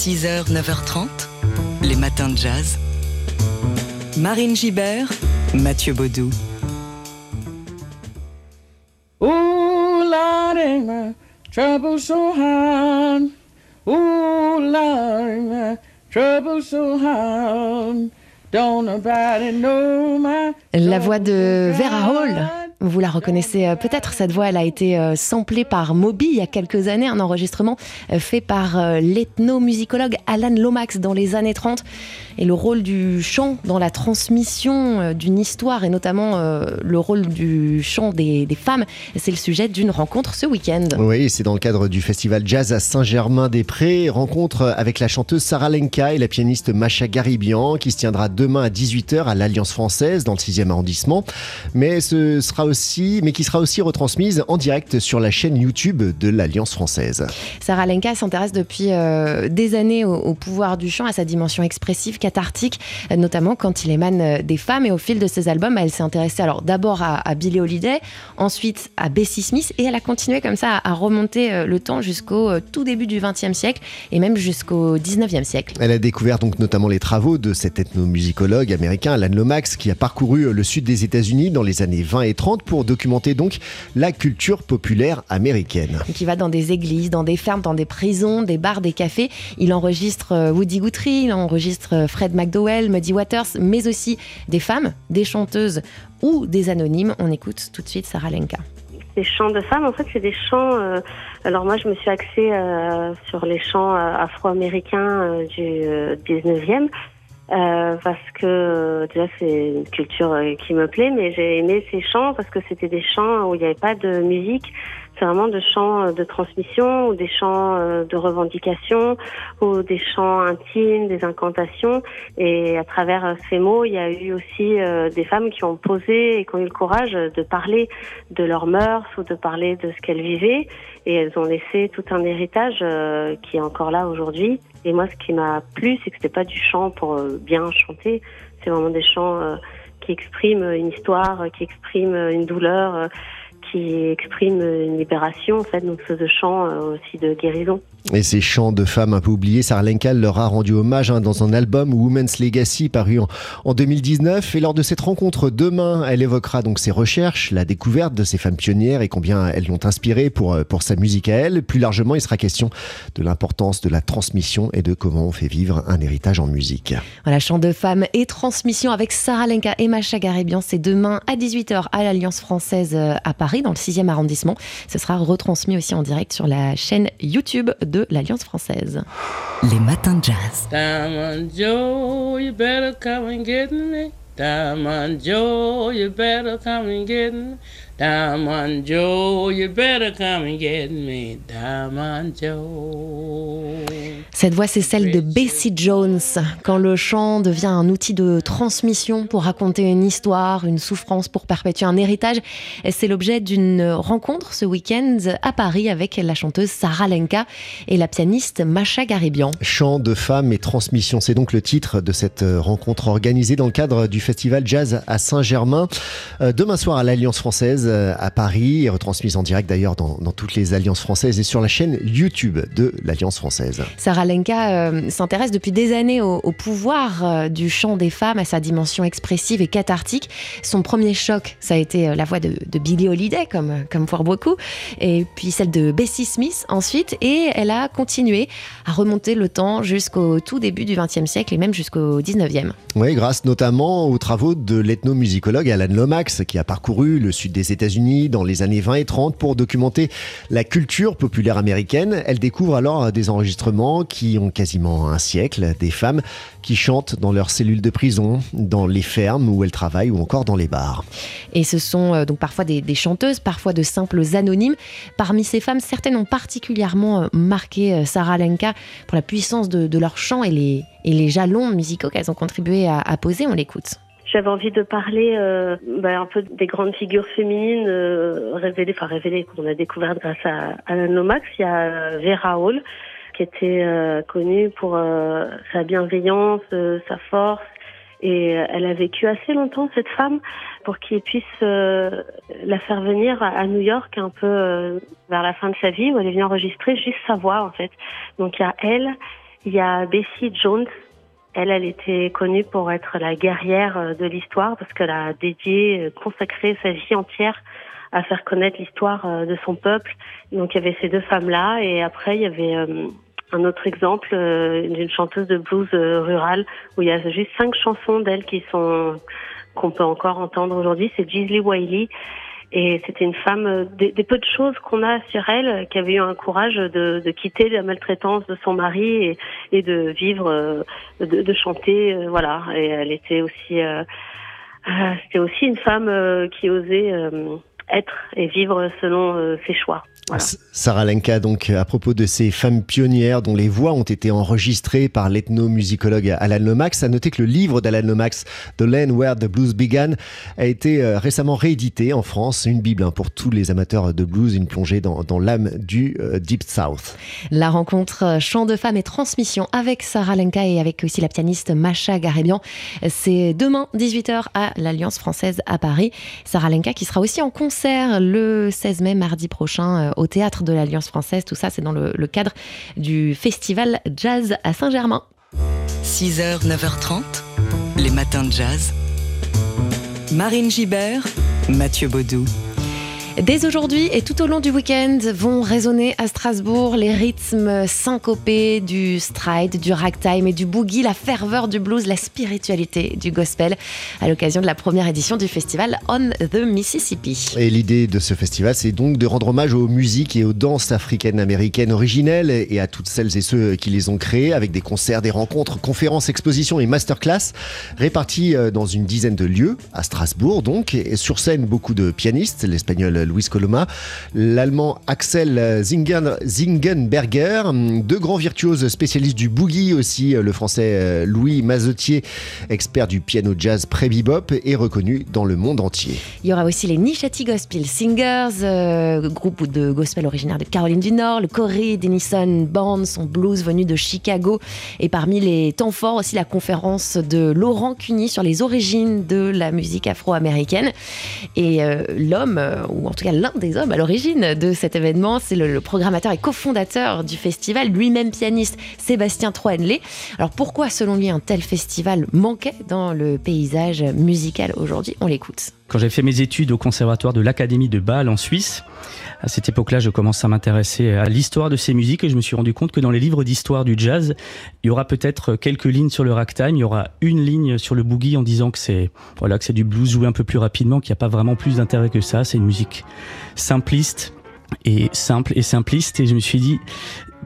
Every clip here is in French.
6h, 9h30, les matins de jazz. Marine Gibert, Mathieu Baudou. Ooh, Lord, ain't my trouble so hard. Ooh, Lord, ain't my trouble so hard. Don't nobody know my La voix de Vera Hall. Vous la reconnaissez euh, peut-être, cette voix, elle a été euh, samplée par Moby il y a quelques années, un enregistrement euh, fait par l'ethnomusicologue Alan Lomax dans les années 30. Et le rôle du chant dans la transmission euh, d'une histoire, et notamment euh, le rôle du chant des, des femmes, c'est le sujet d'une rencontre ce week-end. Oui, c'est dans le cadre du festival jazz à Saint-Germain-des-Prés. Rencontre avec la chanteuse Sarah Lenka et la pianiste Macha Garibian qui se tiendra demain à 18h à l'Alliance française dans le 6e arrondissement. Mais ce sera aussi, mais qui sera aussi retransmise en direct sur la chaîne YouTube de l'Alliance française. Sarah Lenka s'intéresse depuis euh, des années au, au pouvoir du chant, à sa dimension expressive, cathartique, notamment quand il émane euh, des femmes. Et au fil de ses albums, elle s'est intéressée alors d'abord à, à Billie Holiday, ensuite à Bessie Smith, et elle a continué comme ça à, à remonter euh, le temps jusqu'au euh, tout début du XXe siècle et même jusqu'au XIXe siècle. Elle a découvert donc notamment les travaux de cet ethnomusicologue américain Alan Lomax qui a parcouru le sud des États-Unis dans les années 20 et 30 pour documenter donc la culture populaire américaine. qui va dans des églises, dans des fermes, dans des prisons, des bars, des cafés. Il enregistre Woody Guthrie, il enregistre Fred McDowell, Muddy Waters, mais aussi des femmes, des chanteuses ou des anonymes. On écoute tout de suite Sarah Lenka. Les chants de femmes, en fait, c'est des chants. euh, alors moi, je me suis axée euh, sur les chants euh, afro-américains du euh, 19e. euh, parce que déjà c'est une culture qui me plaît, mais j'ai aimé ces chants parce que c'était des chants où il n'y avait pas de musique, c'est vraiment des chants euh, de transmission ou des chants euh, de revendication ou des chants intimes, des incantations. Et à travers euh, ces mots, il y a eu aussi des femmes qui ont posé et qui ont eu le courage de parler de leurs mœurs ou de parler de ce qu'elles vivaient. Et elles ont laissé tout un héritage qui est encore là aujourd'hui. Et moi, ce qui m'a plu, c'est que c'était pas du chant pour bien chanter. C'est vraiment des chants qui expriment une histoire, qui expriment une douleur, qui expriment une libération. En fait, donc c'est de chants euh, aussi de guérison. Et ces chants de femmes un peu oubliés, Sarah Lenka leur a rendu hommage hein, dans un album Women's Legacy paru en, en 2019. Et lors de cette rencontre demain, elle évoquera donc ses recherches, la découverte de ces femmes pionnières et combien elles l'ont inspirée pour, euh, pour sa musique à elle. Plus largement, il sera question de l'importance de la transmission et de comment on fait vivre un héritage en musique. Voilà, chant de femmes et transmission avec Sarah Lenka et Macha Garibian. C'est demain à 18h à l'Alliance française euh, à Paris, dans le 6e arrondissement. Ce sera retransmis aussi en direct sur la chaîne YouTube de l'Alliance française. Les matins de jazz. Diamond Joe, you better come and get me. Diamond Joe. Cette voix, c'est celle de Bessie Jones. Quand le chant devient un outil de transmission pour raconter une histoire, une souffrance, pour perpétuer un héritage, c'est l'objet d'une rencontre ce week-end à Paris avec la chanteuse Sarah Lenka et la pianiste Macha Garibian. Chant de femmes et transmission, c'est donc le titre de cette rencontre organisée dans le cadre du festival Jazz à Saint-Germain. Euh, Demain soir à l'Alliance française à Paris, et retransmise en direct d'ailleurs dans, dans toutes les Alliances françaises et sur la chaîne YouTube de l'Alliance française. Sarah Lenka euh, s'intéresse depuis des années au, au pouvoir euh, du chant des femmes, à sa dimension expressive et cathartique. Son premier choc, ça a été euh, la voix de, de Billie Holiday, comme, comme pour beaucoup, et puis celle de Bessie Smith ensuite, et elle a continué à remonter le temps jusqu'au tout début du XXe siècle et même jusqu'au XIXe. Oui, grâce notamment aux travaux de l'ethnomusicologue Alan Lomax, qui a parcouru le sud des États-Unis dans les années 20 et 30 pour documenter la culture populaire américaine. Elle découvre alors des enregistrements qui ont quasiment un siècle, des femmes qui chantent dans leurs cellules de prison, dans les fermes où elles travaillent ou encore dans les bars. Et ce sont euh, donc parfois des, chanteuses, parfois de simples anonymes. Parmi ces femmes, certaines ont particulièrement euh, marqué euh, Sarah Lenka pour la puissance de, leur chant et les, et les jalons musicaux qu'elles ont contribué à, à poser. On l'écoute. J'avais envie de parler euh, bah, un peu des grandes figures féminines euh, révélées, enfin révélées qu'on a découvertes grâce à Alan Lomax. Il y a euh, Vera Hall qui était euh, connue pour euh, sa bienveillance, euh, sa force. Et elle a vécu assez longtemps, cette femme, pour qu'il puisse la faire venir à, New York un peu vers la fin de sa vie, où elle est venue enregistrer juste sa voix, en fait. Donc il y a elle, Il y a Bessie Jones. Elle, elle était connue pour être la guerrière de l'histoire parce qu'elle a dédié, consacré sa vie entière à faire connaître l'histoire de son peuple. Donc il y avait ces deux femmes-là et après il y avait un autre exemple d'une chanteuse de blues rurale où il y a juste cinq chansons d'elle qui sont qu'on peut encore entendre aujourd'hui, c'est Gisli Wiley. Et c'était une femme, euh, des, peu de choses qu'on a sur elle, qui avait eu un courage de, de quitter la maltraitance de son mari et, et de vivre, euh, de, de, chanter, euh, voilà. Et elle était aussi, euh, c'était aussi une femme qui osait être et vivre selon ses choix. Sarah Lenka, donc, à propos de ces femmes pionnières dont les voix ont été enregistrées par l'ethnomusicologue Alan Lomax, à noter que le livre d'Alan Lomax, The Land Where the Blues Began, a été euh, récemment réédité en France. Une bible hein, pour tous les amateurs de blues, une plongée dans, l'âme du euh, Deep South. La rencontre euh, chant de femmes et transmission avec Sarah Lenka et avec aussi la pianiste Macha Garébian, c'est demain 18h à l'Alliance française à Paris. Sarah Lenka qui sera aussi en concert le 16 mai, mardi prochain au théâtre de l'Alliance française. Tout ça, c'est dans le, cadre du festival Jazz à Saint-Germain. 6h, 9h30, les matins de jazz. Marine Gibert, Mathieu Baudou. Dès aujourd'hui et tout au long du week-end vont résonner à Strasbourg les rythmes syncopés du stride, du ragtime et du boogie, la ferveur du blues, la spiritualité du gospel à l'occasion de la première édition du festival On the Mississippi. Et l'idée de ce festival, c'est donc de rendre hommage aux musiques et aux danses africaines américaines originelles et à toutes celles et ceux qui les ont créées avec des concerts, des rencontres, conférences, expositions et masterclass répartis euh, dans une dizaine de lieux à Strasbourg donc et sur scène beaucoup de pianistes, l'espagnol Luis Coloma, l'allemand Axel Zingenberger, deux grands virtuoses spécialistes du boogie aussi, le français euh, Louis Mazotier, expert du piano jazz pré-bebop et reconnu dans le monde entier. Il y aura aussi les Nishati Gospel Singers, euh, groupe de gospel originaire de Caroline du Nord, le Corey Denison Band, son blues venu de Chicago, et parmi les temps forts aussi la conférence de Laurent Cuny sur les origines de la musique afro-américaine. Et euh, l'homme, ou en cas l'un des hommes à l'origine de cet événement. C'est le, programmateur et cofondateur du festival, lui-même pianiste, Sébastien Troenlé. Alors pourquoi, selon lui, un tel festival manquait dans le paysage musical aujourd'hui? On l'écoute. Quand j'ai fait mes études au conservatoire de l'Académie de Bâle en Suisse, à cette époque-là, je commence à m'intéresser à l'histoire de ces musiques et je me suis rendu compte que dans les livres d'histoire du jazz, il y aura peut-être quelques lignes sur le ragtime, il y aura une ligne sur le boogie en disant que c'est voilà que c'est du blues joué un peu plus rapidement, qu'il n'y a pas vraiment plus d'intérêt que ça. C'est une musique simpliste et simple et simpliste et je me suis dit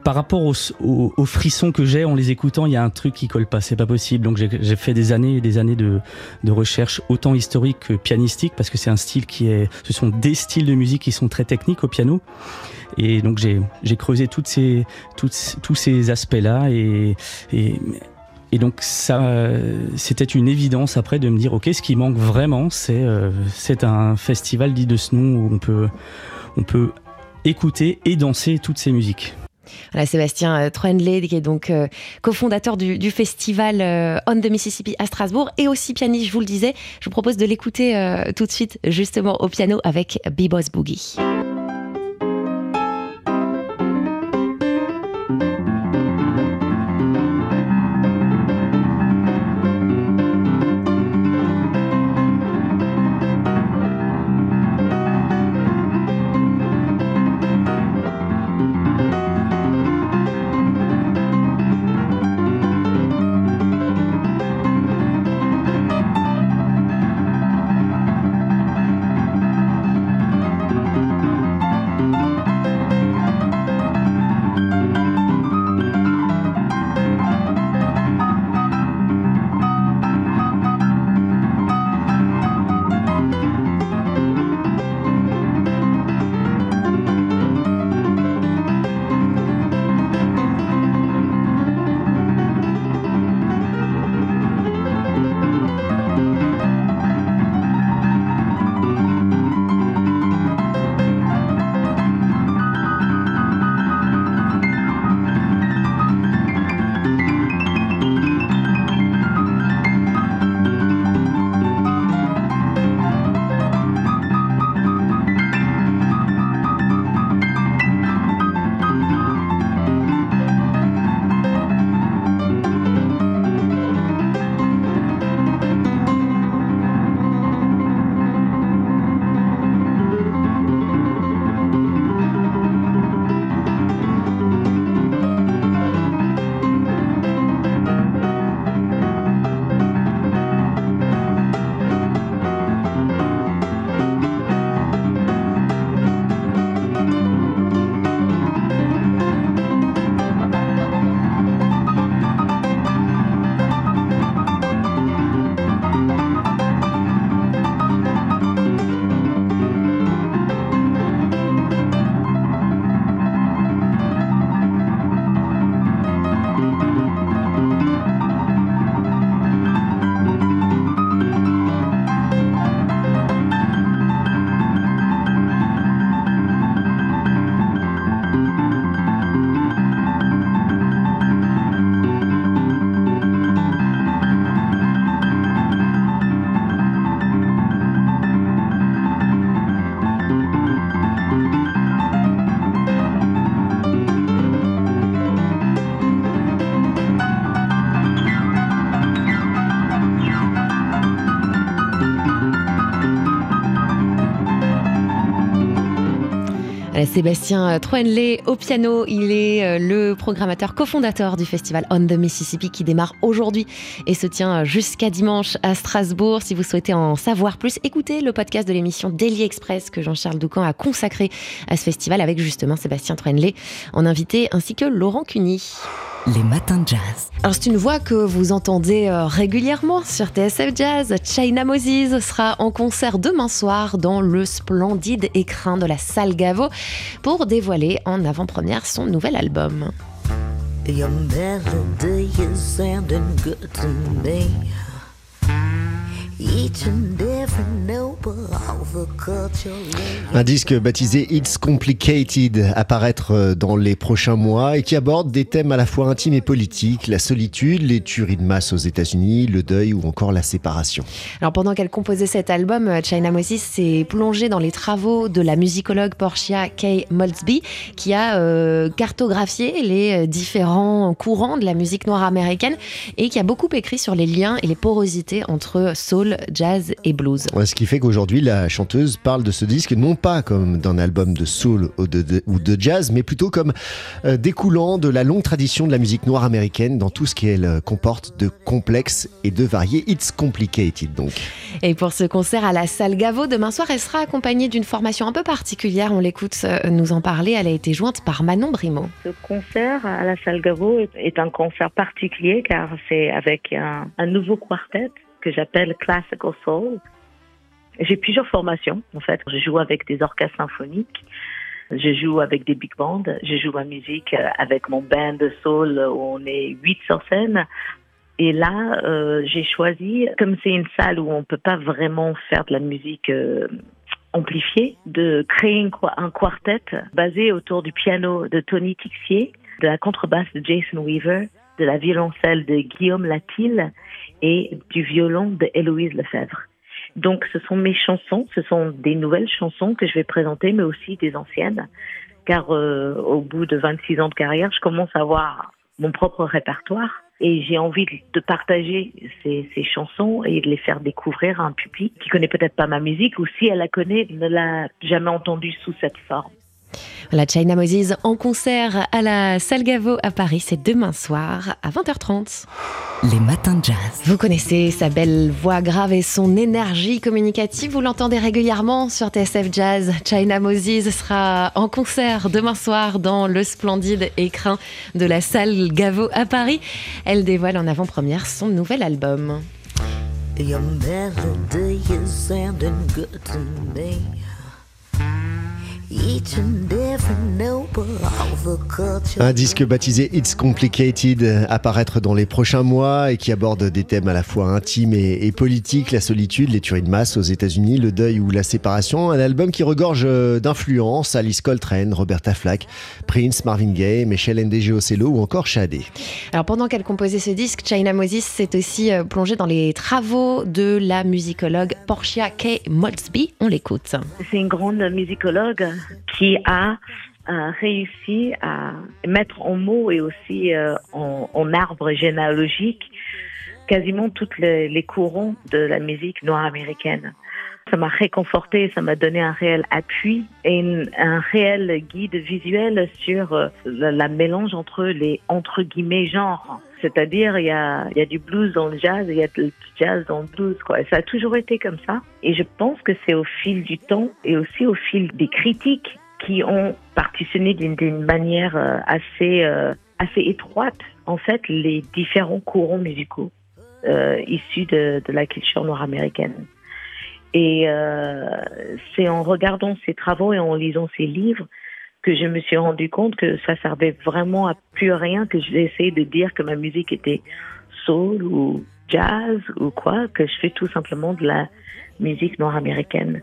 par rapport aux, frissons que j'ai en les écoutant, il y a un truc qui colle pas, c'est pas possible. Donc j'ai fait des années et des années de, recherche, autant historique que pianistique, parce que c'est un style qui est, ce sont des styles de musique qui sont très techniques au piano. Et donc j'ai creusé toutes ces, tous ces aspects-là et, donc ça, c'était une évidence après de me dire ok, ce qui manque vraiment, c'est euh, un festival dit de ce nom où on peut écouter et danser toutes ces musiques. Voilà, Sébastien euh, Troenley, qui est donc euh, cofondateur du, festival euh, On the Mississippi à Strasbourg et aussi pianiste, je vous le disais. Je vous propose de l'écouter tout de suite, justement, au piano avec B-Boss Boogie. Sébastien Troenley au piano. Il est le programmateur cofondateur du festival On the Mississippi qui démarre aujourd'hui et se tient jusqu'à dimanche à Strasbourg. Si vous souhaitez en savoir plus, écoutez le podcast de l'émission Daily Express que Jean-Charles Doucan a consacré à ce festival avec justement Sébastien Troenley en invité ainsi que Laurent Cuny. Les matins de jazz. Alors c'est une voix que vous entendez euh, régulièrement sur TSF Jazz. China Moses sera en concert demain soir dans le splendide écrin de la salle Gaveau pour dévoiler en avant-première son nouvel album. Un disque baptisé It's Complicated apparaître euh, dans les prochains mois et qui aborde des thèmes à la fois intimes et politiques, la solitude, les tueries de masse aux États-Unis, le deuil ou encore la séparation. Alors pendant qu'elle composait cet album, euh, China Moses s'est plongée dans les travaux de la musicologue Portia K. Maltzby qui a euh, cartographié les différents courants de la musique noire américaine et qui a beaucoup écrit sur les liens et les porosités entre soul jazz et blues. ce qui fait qu'aujourd'hui, la chanteuse parle de ce disque non pas comme d'un album de soul ou de, jazz, mais plutôt comme euh, découlant de la longue tradition de la musique noire américaine dans tout ce qu'elle euh, comporte de complexe et de varié. It's complicated donc. Et pour ce concert à la salle Gaveau, demain soir, elle sera accompagnée d'une formation un peu particulière. On l'écoute euh, nous en parler. Elle a été jointe par Manon Brimo. Ce concert à la salle Gaveau est un concert particulier car c'est avec un, un nouveau quartet que j'appelle Classical Soul. J'ai plusieurs formations, en fait. Je joue avec des orchestres symphoniques, je joue avec des big bands, je joue ma musique euh, avec mon band soul où on est huit sur scène. Et là, euh, j'ai choisi, comme c'est une salle où on peut pas vraiment faire de la musique euh, amplifiée, de créer un quartet basé autour du piano de Tony Tixier, de la contrebasse de Jason Weaver, de la violoncelle de Guillaume Latil et du violon de Héloïse Lefebvre. Donc ce sont mes chansons, ce sont des nouvelles chansons que je vais présenter, mais aussi des anciennes, car euh, au bout de 26 ans de carrière, je commence à avoir mon propre répertoire et j'ai envie de partager ces, ces, chansons et de les faire découvrir à un public qui connaît peut-être pas ma musique ou si elle la connaît, ne l'a jamais entendue sous cette forme. La China Moses en concert à la Salle Gaveau à Paris, c'est demain soir à 20h30. Les matins de jazz. Vous connaissez sa belle voix grave et son énergie communicative. Vous l'entendez régulièrement sur TSF Jazz. China Moses sera en concert demain soir dans le splendide écrin de la Salle Gaveau à Paris. Elle dévoile en avant-première son nouvel album. 你真的 Un disque baptisé It's Complicated apparaître dans les prochains mois et qui aborde des thèmes à la fois intimes et, politiques, la solitude, les tueries de masse aux États-Unis, le deuil ou la séparation. Un album qui regorge euh, d'influences Alice Coltrane, Roberta Flack, Prince, Marvin Gaye, Michel Ndegeocello ou encore Shadé. Alors pendant qu'elle composait ce disque, China Moses s'est aussi euh, plongée dans les travaux de la musicologue Portia K. Maltzby. On l'écoute. C'est une grande musicologue qui a réussi à mettre en mots et aussi euh, en, arbre généalogique quasiment tous les, courants de la musique noire américaine. Ça m'a réconforté, ça m'a donné un réel appui et un réel guide visuel sur euh, la, mélange entre les entre guillemets genres. C'est-à-dire, il y a, du blues dans le jazz, il y a du jazz dans le blues, quoi. ça a toujours été comme ça. Et je pense que c'est au fil du temps et aussi au fil des critiques qui ont partitionné d'une manière euh, assez, euh, assez étroite, en fait, les différents courants musicaux euh, issus de, de, la culture nord-américaine. Et euh, c'est en regardant ces travaux et en lisant ces livres que je me suis rendu compte que ça servait vraiment à plus rien que j'essayais de dire que ma musique était soul ou jazz ou quoi, que je fais tout simplement de la musique nord-américaine.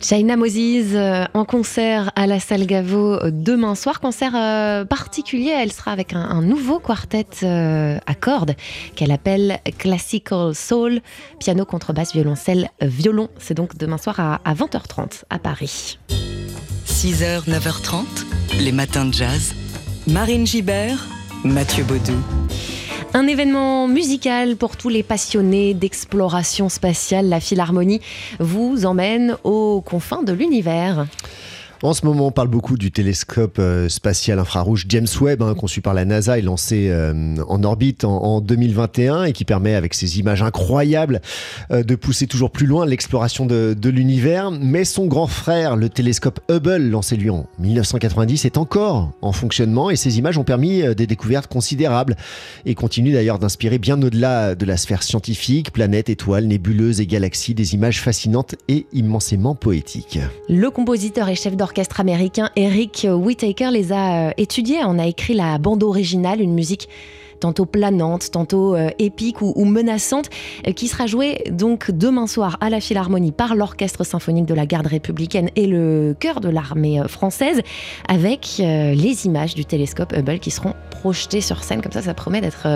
China Moses euh, en concert à la salle Gaveau euh, demain soir. Concert euh, particulier, elle sera avec un, nouveau quartet à cordes qu'elle appelle Classical Soul, piano, contrebasse, violoncelle, violon. C'est donc demain soir à, à 20h30 à Paris. 6h, 9h30, les matins de jazz. Marine Gibert, Mathieu Baudou. Un événement musical pour tous les passionnés d'exploration spatiale. La Philharmonie vous emmène aux confins de l'univers. En ce moment, on parle beaucoup du télescope euh, spatial infrarouge James Webb, hein, conçu par la NASA et lancé euh, en orbite en, 2021 et qui permet, avec ses images incroyables, euh, de pousser toujours plus loin l'exploration de, l'univers. Mais son grand frère, le télescope Hubble, lancé lui en 1990, est encore en fonctionnement et ses images ont permis des découvertes considérables et continuent d'ailleurs d'inspirer bien au-delà de la sphère scientifique, planètes, étoiles, nébuleuses et galaxies, des images fascinantes et immensément poétiques. Le compositeur et chef d'orchestre l'orchestre américain Eric Whittaker les a euh, étudiés. On a écrit la bande originale, une musique tantôt planante, tantôt euh, épique ou, menaçante, euh, qui sera jouée donc demain soir à la Philharmonie par l'Orchestre symphonique de la Garde républicaine et le chœur de l'armée française, avec les images du télescope Hubble qui seront projetées sur scène. Comme ça, ça promet d'être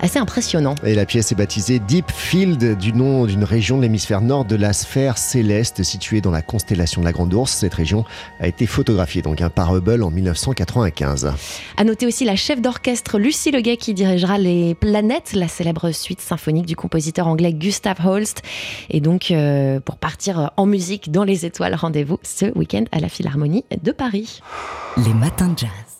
assez impressionnant. Et la pièce est baptisée Deep Field, du nom d'une région de l'hémisphère nord de la sphère céleste située dans la constellation de la Grande Ourse. Cette région a été photographiée donc un par Hubble en 1995. À noter aussi la chef d'orchestre Lucie Leguet qui Les Planètes, la célèbre suite symphonique du compositeur anglais Gustav Holst. Et donc, euh, pour partir en musique dans les étoiles, rendez-vous ce week-end à la Philharmonie de Paris. Les matins de jazz.